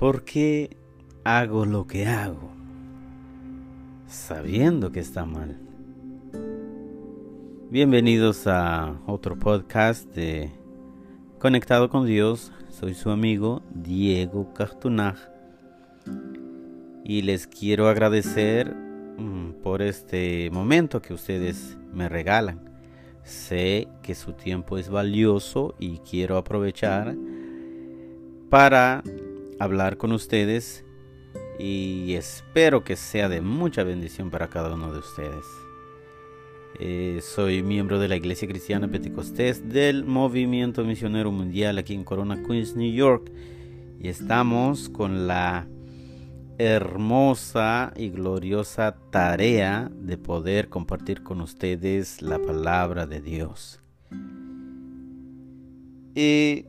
¿Por qué hago lo que hago? Sabiendo que está mal. Bienvenidos a otro podcast de Conectado con Dios. Soy su amigo Diego Cartunaj. Y les quiero agradecer mm, por este momento que ustedes me regalan. Sé que su tiempo es valioso y quiero aprovechar para hablar con ustedes y espero que sea de mucha bendición para cada uno de ustedes. Eh, soy miembro de la Iglesia Cristiana Pentecostés del Movimiento Misionero Mundial aquí en Corona Queens, New York. Y estamos con la hermosa y gloriosa tarea de poder compartir con ustedes la palabra de Dios. Y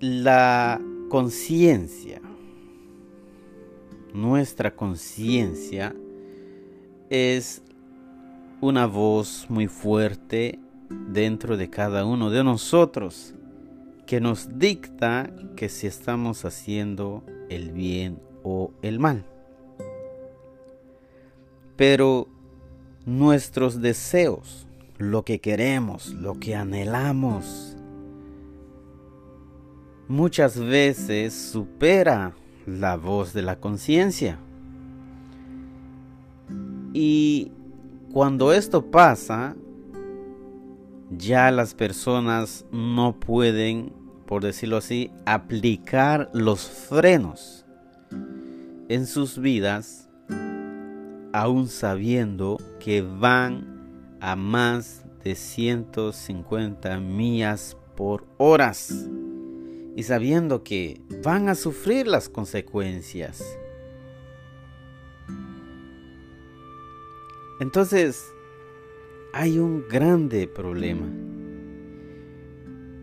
la conciencia, nuestra conciencia es una voz muy fuerte dentro de cada uno de nosotros que nos dicta que si estamos haciendo el bien o el mal. Pero nuestros deseos, lo que queremos, lo que anhelamos, muchas veces supera la voz de la conciencia. Y cuando esto pasa, ya las personas no pueden, por decirlo así, aplicar los frenos en sus vidas, aún sabiendo que van a más de 150 millas por horas y sabiendo que van a sufrir las consecuencias. Entonces, hay un grande problema.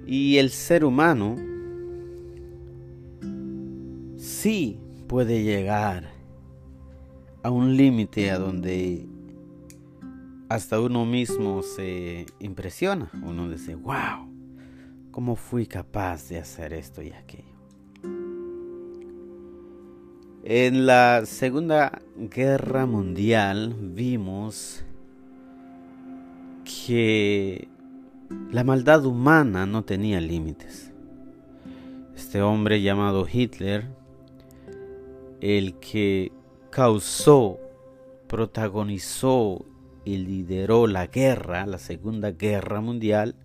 Y el ser humano sí puede llegar a un límite a donde hasta uno mismo se impresiona. Uno dice, wow, ¿Cómo fui capaz de hacer esto y aquello? En la Segunda Guerra Mundial vimos que la maldad humana no tenía límites. Este hombre llamado Hitler, el que causó, protagonizó y lideró la guerra, la Segunda Guerra Mundial,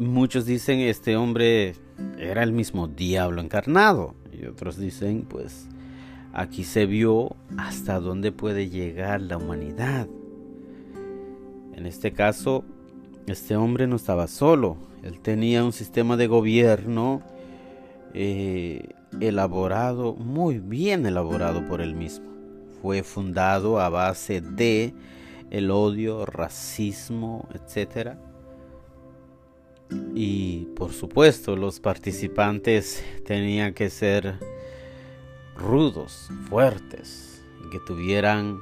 muchos dicen este hombre era el mismo diablo encarnado y otros dicen pues aquí se vio hasta dónde puede llegar la humanidad. En este caso, este hombre no estaba solo, él tenía un sistema de gobierno eh, elaborado, muy bien elaborado por él mismo. Fue fundado a base de el odio, racismo, etcétera y por supuesto los participantes tenían que ser rudos, fuertes, que tuvieran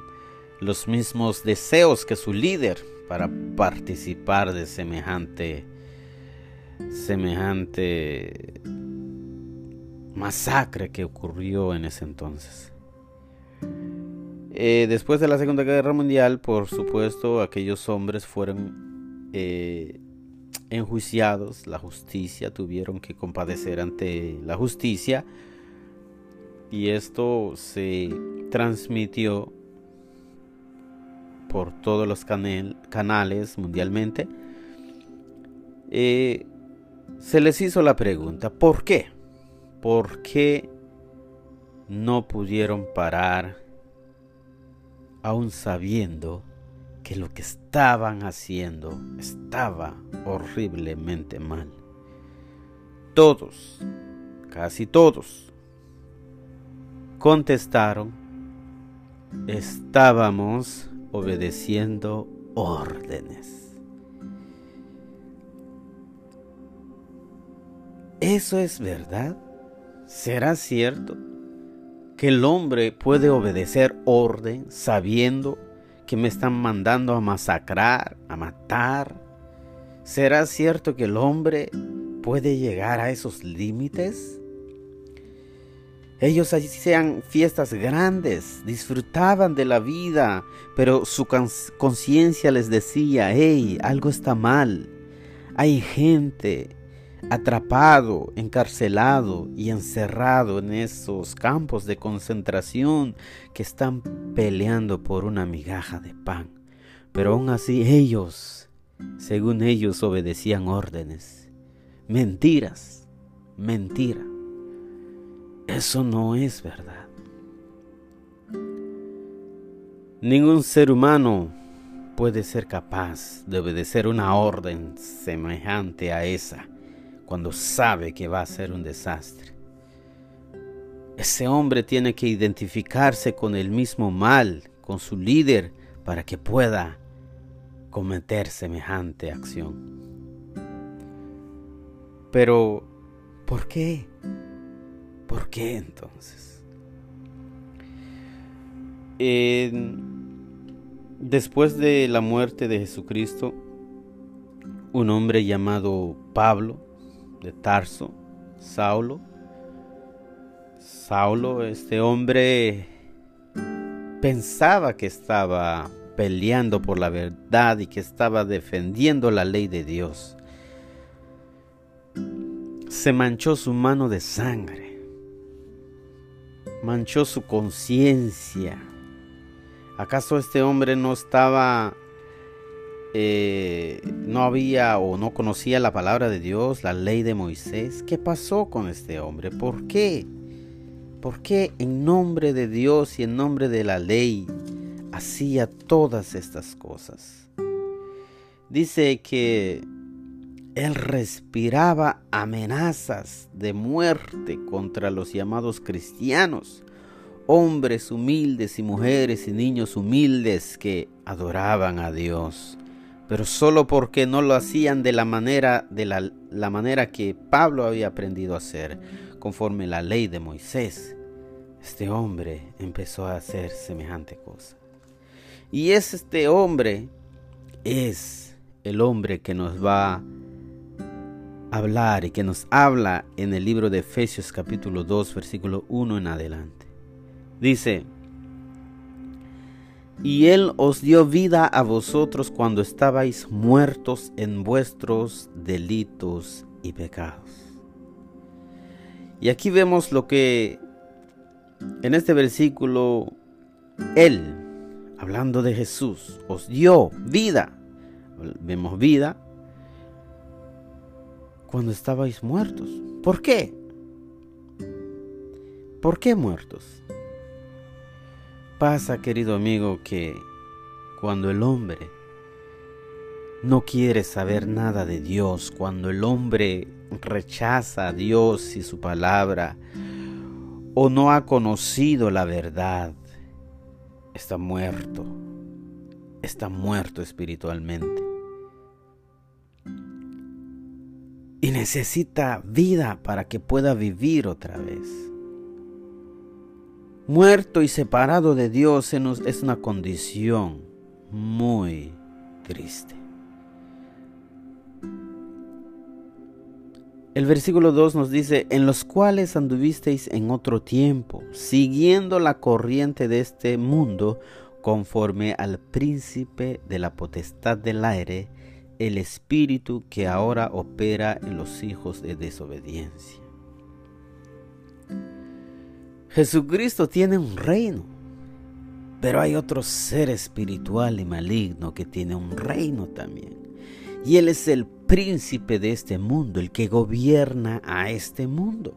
los mismos deseos que su líder para participar de semejante semejante masacre que ocurrió en ese entonces. Eh, después de la Segunda Guerra Mundial, por supuesto, aquellos hombres fueron eh, enjuiciados, la justicia tuvieron que compadecer ante la justicia y esto se transmitió por todos los canales mundialmente. Eh, se les hizo la pregunta, ¿por qué? ¿Por qué no pudieron parar aún sabiendo que lo que estaban haciendo estaba horriblemente mal. Todos, casi todos, contestaron, estábamos obedeciendo órdenes. ¿Eso es verdad? ¿Será cierto que el hombre puede obedecer orden sabiendo que me están mandando a masacrar, a matar? ¿Será cierto que el hombre puede llegar a esos límites? Ellos hacían fiestas grandes, disfrutaban de la vida, pero su conciencia les decía, hey, algo está mal. Hay gente atrapado, encarcelado y encerrado en esos campos de concentración que están peleando por una migaja de pan. Pero aún así ellos, según ellos, obedecían órdenes. Mentiras, mentira. Eso no es verdad. Ningún ser humano puede ser capaz de obedecer una orden semejante a esa cuando sabe que va a ser un desastre. Ese hombre tiene que identificarse con el mismo mal, con su líder, para que pueda cometer semejante acción. Pero, ¿por qué? ¿Por qué entonces? después de la muerte de Jesucristo, un hombre llamado Pablo de Tarso, Saulo, Saulo, este hombre pensaba que estaba peleando por la verdad y que estaba defendiendo la ley de Dios. Se manchó su mano de sangre manchó su conciencia. ¿Acaso este hombre no estaba, eh, no había o no conocía la palabra de Dios, la ley de Moisés? ¿Qué pasó con este hombre? ¿Por qué? ¿Por qué en nombre de Dios y en nombre de la ley hacía todas estas cosas? Dice que él respiraba amenazas de muerte contra los llamados cristianos, hombres humildes y mujeres y niños humildes que adoraban a Dios, pero solo porque no lo hacían de la manera de la, manera que Pablo había aprendido a hacer, conforme la ley de Moisés. Este hombre empezó a hacer semejante cosa. Y es este hombre es el hombre que nos va a hablar y que nos habla en el libro de Efesios capítulo 2 versículo 1 en adelante. Dice, y Él os dio vida a vosotros cuando estabais muertos en vuestros delitos y pecados. Y aquí vemos lo que en este versículo Él, hablando de Jesús, os dio vida. Vemos vida, cuando estabais muertos. ¿Por qué? ¿Por qué muertos? Pasa, querido amigo, que cuando el hombre no quiere saber nada de Dios, cuando el hombre rechaza a Dios y su palabra, o no ha conocido la verdad, está muerto, está muerto espiritualmente. y necesita vida para que pueda vivir otra vez. Muerto y separado de Dios es una condición muy triste. El versículo 2 nos dice, en los cuales anduvisteis en otro tiempo, siguiendo la corriente de este mundo, conforme al príncipe de la potestad del aire, el espíritu que ahora opera en los hijos de desobediencia. Jesucristo tiene un reino, pero hay otro ser espiritual y maligno que tiene un reino también. Y Él es el príncipe de este mundo, el que gobierna a este mundo.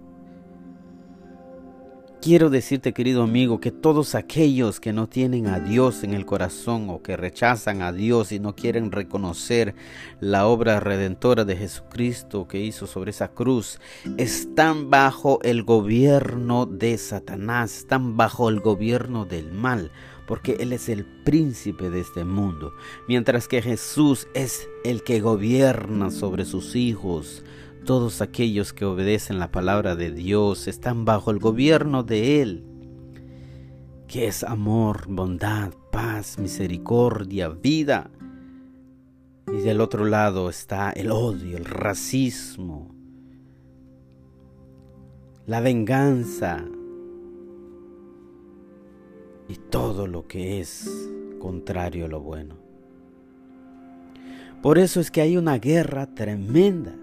Quiero decirte, querido amigo, que todos aquellos que no tienen a Dios en el corazón o que rechazan a Dios y no quieren reconocer la obra redentora de Jesucristo que hizo sobre esa cruz, están bajo el gobierno de Satanás, están bajo el gobierno del mal, porque Él es el príncipe de este mundo, mientras que Jesús es el que gobierna sobre sus hijos, todos aquellos que obedecen la palabra de Dios están bajo el gobierno de Él, que es amor, bondad, paz, misericordia, vida. Y del otro lado está el odio, el racismo, la venganza y todo lo que es contrario a lo bueno. Por eso es que hay una guerra tremenda.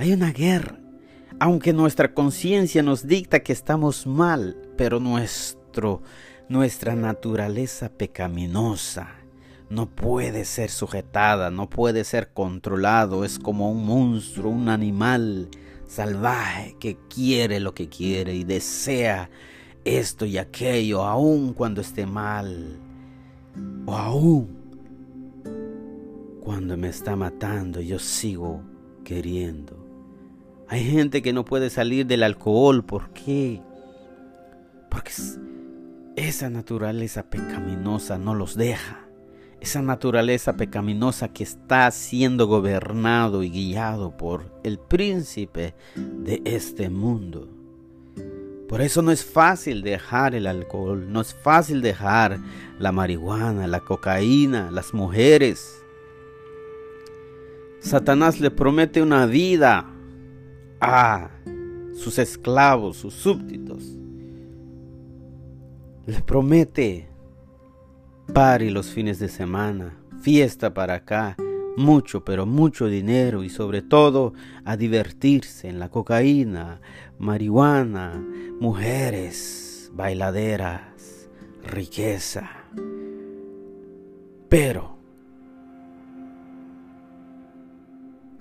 Hay una guerra. Aunque nuestra conciencia nos dicta que estamos mal, pero nuestro, nuestra naturaleza pecaminosa no puede ser sujetada, no puede ser controlado. Es como un monstruo, un animal salvaje que quiere lo que quiere y desea esto y aquello, aun cuando esté mal, o aún cuando me está matando, yo sigo queriendo. Hay gente que no puede salir del alcohol, ¿por qué? Porque esa naturaleza pecaminosa no los deja. Esa naturaleza pecaminosa que está siendo gobernado y guiado por el príncipe de este mundo. Por eso no es fácil dejar el alcohol, no es fácil dejar la marihuana, la cocaína, las mujeres. Satanás le promete una vida a sus esclavos, sus súbditos. Le promete y los fines de semana, fiesta para acá, mucho, pero mucho dinero y sobre todo a divertirse en la cocaína, marihuana, mujeres, bailaderas, riqueza. Pero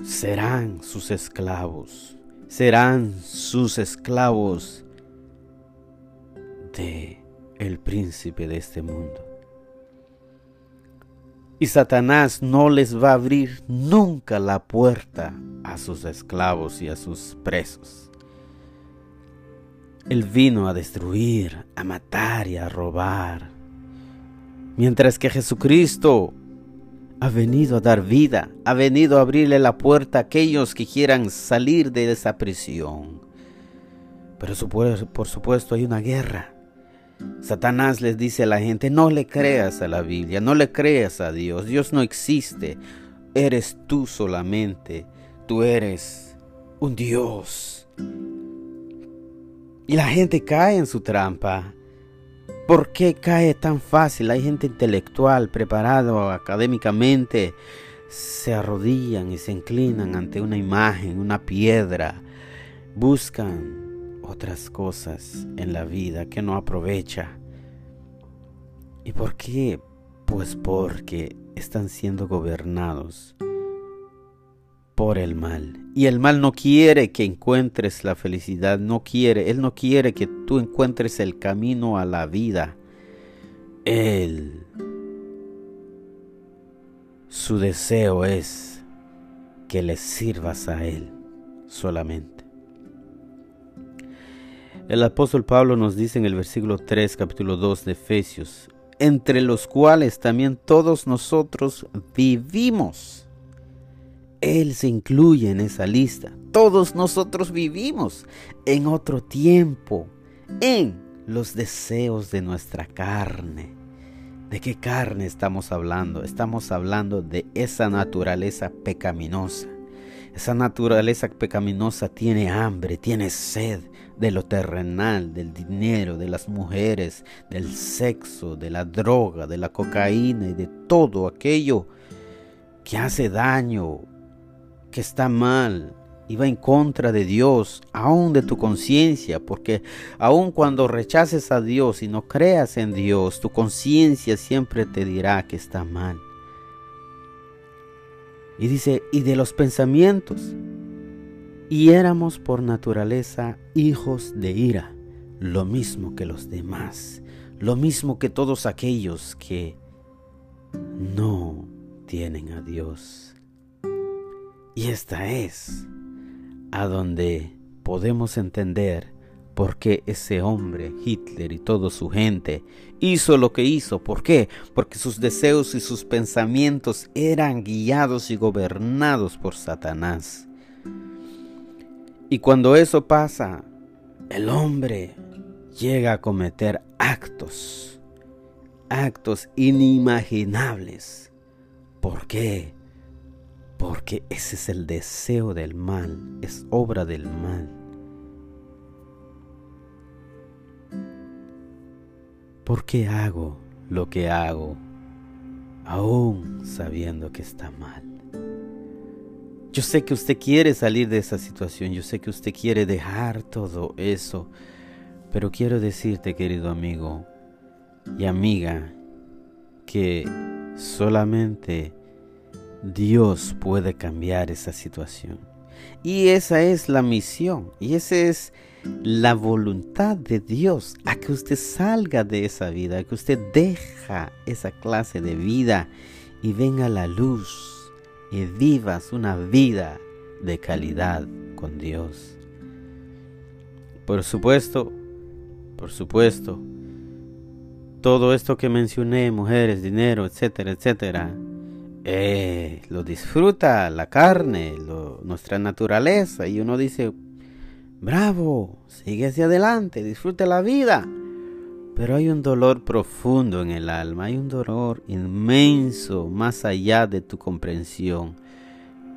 serán sus esclavos, serán sus esclavos de el príncipe de este mundo. Y Satanás no les va a abrir nunca la puerta a sus esclavos y a sus presos. Él vino a destruir, a matar y a robar. Mientras que Jesucristo ha venido a dar vida, ha venido a abrirle la puerta a aquellos que quieran salir de esa prisión. Pero por supuesto hay una guerra Satanás les dice a la gente, no le creas a la Biblia, no le creas a Dios, Dios no existe, eres tú solamente, tú eres un Dios. Y la gente cae en su trampa. ¿Por qué cae tan fácil? Hay gente intelectual, preparado académicamente, se arrodillan y se inclinan ante una imagen, una piedra, buscan otras cosas en la vida que no aprovecha. ¿Y por qué? Pues porque están siendo gobernados por el mal. Y el mal no quiere que encuentres la felicidad, no quiere, Él no quiere que tú encuentres el camino a la vida. Él, su deseo es que le sirvas a Él solamente. El apóstol Pablo nos dice en el versículo 3, capítulo 2 de Efesios, entre los cuales también todos nosotros vivimos. Él se incluye en esa lista. Todos nosotros vivimos en otro tiempo, en los deseos de nuestra carne. ¿De qué carne estamos hablando? Estamos hablando de esa naturaleza pecaminosa. Esa naturaleza pecaminosa tiene hambre, tiene sed de lo terrenal, del dinero, de las mujeres, del sexo, de la droga, de la cocaína y de todo aquello que hace daño, que está mal y va en contra de Dios, aún de tu conciencia, porque aun cuando rechaces a Dios y no creas en Dios, tu conciencia siempre te dirá que está mal. Y dice, y de los pensamientos. Y éramos por naturaleza hijos de ira, lo mismo que los demás, lo mismo que todos aquellos que no tienen a Dios. Y esta es a donde podemos entender porque ese hombre, Hitler y toda su gente, hizo lo que hizo. ¿Por qué? Porque sus deseos y sus pensamientos eran guiados y gobernados por Satanás. Y cuando eso pasa, el hombre llega a cometer actos, actos inimaginables. ¿Por qué? Porque ese es el deseo del mal, es obra del mal. ¿Por qué hago lo que hago aún sabiendo que está mal? Yo sé que usted quiere salir de esa situación, yo sé que usted quiere dejar todo eso, pero quiero decirte, querido amigo y amiga, que solamente Dios puede cambiar esa situación. Y esa es la misión, y esa es la voluntad de Dios, a que usted salga de esa vida, a que usted deja esa clase de vida y venga a la luz y vivas una vida de calidad con Dios. Por supuesto, por supuesto, todo esto que mencioné, mujeres, dinero, etcétera, etcétera, eh, lo disfruta la carne, nuestra naturaleza, y uno dice, bravo, sigue hacia adelante, disfruta la vida. Pero hay un dolor profundo en el alma, hay un dolor inmenso más allá de tu comprensión,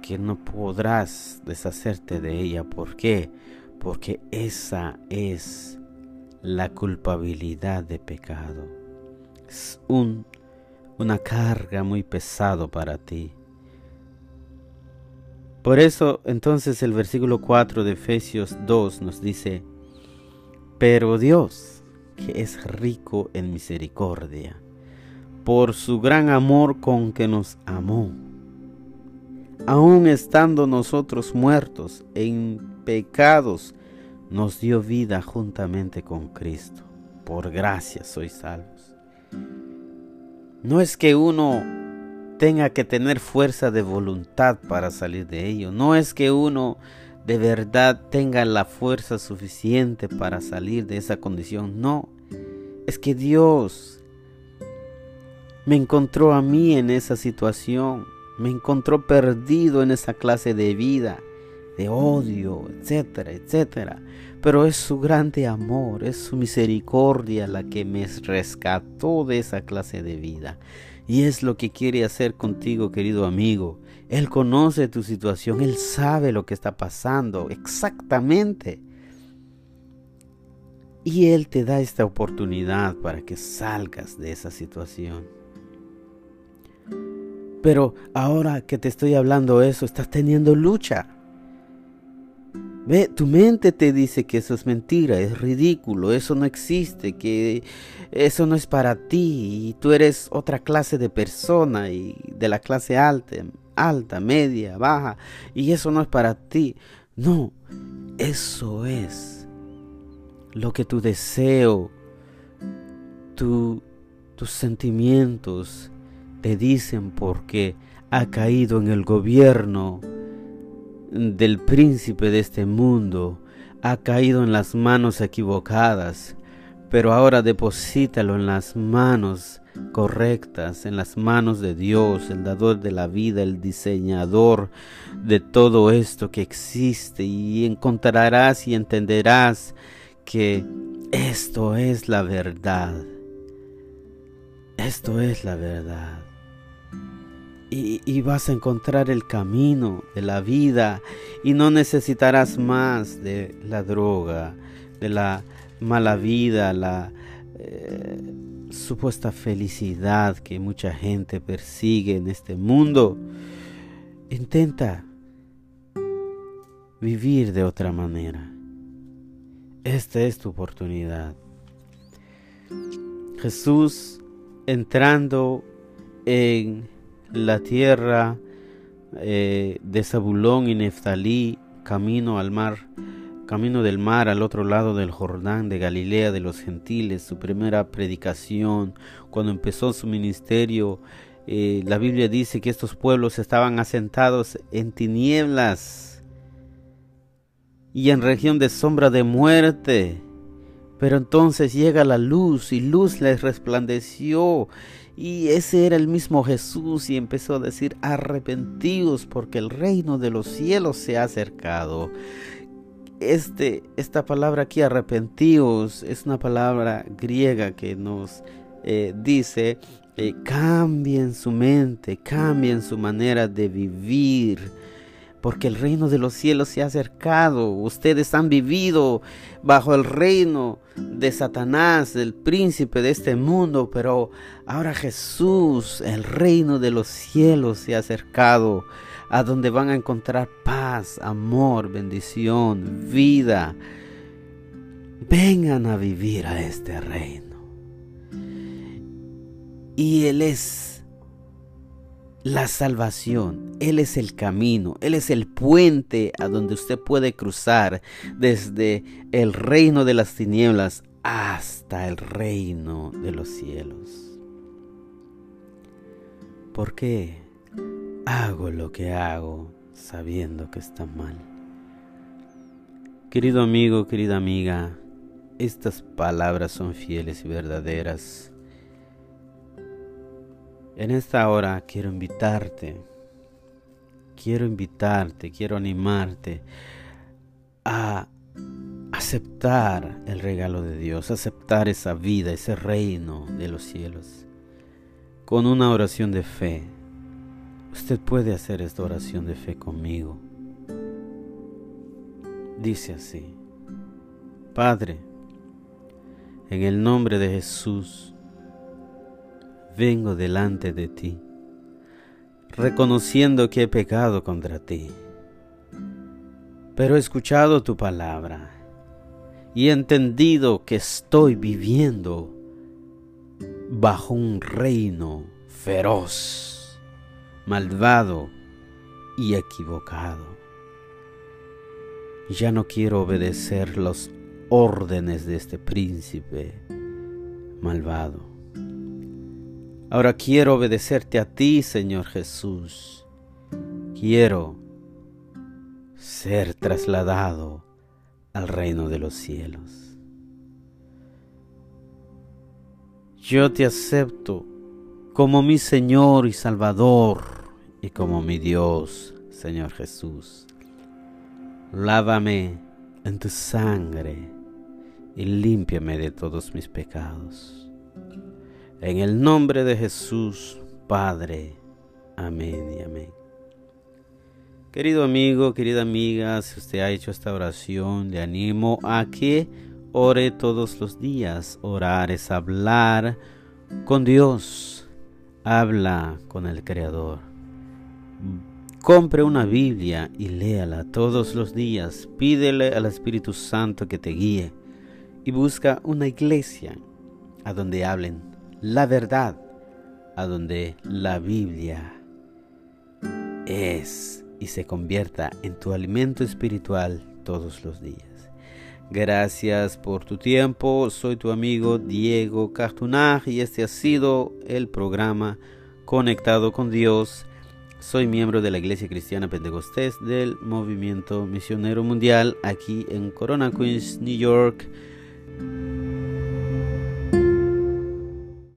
que no podrás deshacerte de ella. ¿Por qué? Porque esa es la culpabilidad de pecado. Es un, una carga muy pesado para ti. Por eso entonces el versículo 4 de Efesios 2 nos dice, pero Dios, que es rico en misericordia, por su gran amor con que nos amó, aun estando nosotros muertos en pecados, nos dio vida juntamente con Cristo. Por gracia sois salvos. No es que uno tenga que tener fuerza de voluntad para salir de ello. No es que uno de verdad tenga la fuerza suficiente para salir de esa condición. No, es que Dios me encontró a mí en esa situación, me encontró perdido en esa clase de vida, de odio, etcétera, etcétera. Pero es su grande amor, es su misericordia la que me rescató de esa clase de vida. Y es lo que quiere hacer contigo, querido amigo. Él conoce tu situación, Él sabe lo que está pasando exactamente. Y Él te da esta oportunidad para que salgas de esa situación. Pero ahora que te estoy hablando eso, estás teniendo lucha. Ve, tu mente te dice que eso es mentira, es ridículo, eso no existe, que eso no es para ti y tú eres otra clase de persona y de la clase alta, alta, media, baja y eso no es para ti. No, eso es lo que tu deseo, tus sentimientos te dicen porque ha caído en el gobierno del príncipe de este mundo ha caído en las manos equivocadas, pero ahora deposítalo en las manos correctas, en las manos de Dios, el dador de la vida, el diseñador de todo esto que existe, y encontrarás y entenderás que esto es la verdad. Esto es la verdad y, vas a encontrar el camino de la vida y no necesitarás más de la droga, de la mala vida, la eh, supuesta felicidad que mucha gente persigue en este mundo. Intenta vivir de otra manera. Esta es tu oportunidad. Jesús entrando en la tierra eh, de Zabulón y Neftalí, camino al mar, camino del mar al otro lado del Jordán de Galilea de los gentiles, su primera predicación, cuando empezó su ministerio, eh, la Biblia dice que estos pueblos estaban asentados en tinieblas y en región de sombra de muerte. Pero entonces llega la luz y luz les resplandeció y ese era el mismo Jesús y empezó a decir, arrepentidos porque el reino de los cielos se ha acercado. Este, esta palabra aquí, arrepentidos, es una palabra griega que nos eh, dice, eh, cambien su mente, cambien su manera de vivir, porque el reino de los cielos se ha acercado. Ustedes han vivido bajo el reino de Satanás, el príncipe de este mundo, pero ahora Jesús, el reino de los cielos se ha acercado, a donde van a encontrar paz, amor, bendición, vida. Vengan a vivir a este reino. Y Él es la salvación. Él es el camino, Él es el puente a donde usted puede cruzar desde el reino de las tinieblas hasta el reino de los cielos. ¿Por qué hago lo que hago sabiendo que está mal? Querido amigo, querida amiga, estas palabras son fieles y verdaderas en esta hora quiero invitarte, quiero invitarte, quiero animarte a aceptar el regalo de Dios, aceptar esa vida, ese reino de los cielos. Con una oración de fe, usted puede hacer esta oración de fe conmigo. Dice así, Padre, en el nombre de Jesús, vengo delante de ti, reconociendo que he pecado contra ti. Pero he escuchado tu palabra y he entendido que estoy viviendo bajo un reino feroz, malvado y equivocado. Ya no quiero obedecer las órdenes de este príncipe malvado. Ahora quiero obedecerte a ti, Señor Jesús. Quiero ser trasladado al reino de los cielos. Yo te acepto como mi Señor y Salvador y como mi Dios, Señor Jesús. Lávame en tu sangre y límpiame de todos mis pecados. En el nombre de Jesús, Padre. Amén y amén. Querido amigo, querida amiga, si usted ha hecho esta oración, le animo a que ore todos los días. Orar es hablar con Dios. Habla con el Creador. Compre una Biblia y léala todos los días. Pídele al Espíritu Santo que te guíe. Y busca una iglesia a donde hablen la verdad, a donde la Biblia es y se convierta en tu alimento espiritual todos los días. Gracias por tu tiempo. Soy tu amigo Diego Cartunag y este ha sido el programa Conectado con Dios. Soy miembro de la Iglesia Cristiana Pentecostés del Movimiento Misionero Mundial aquí en Corona Queens, New York.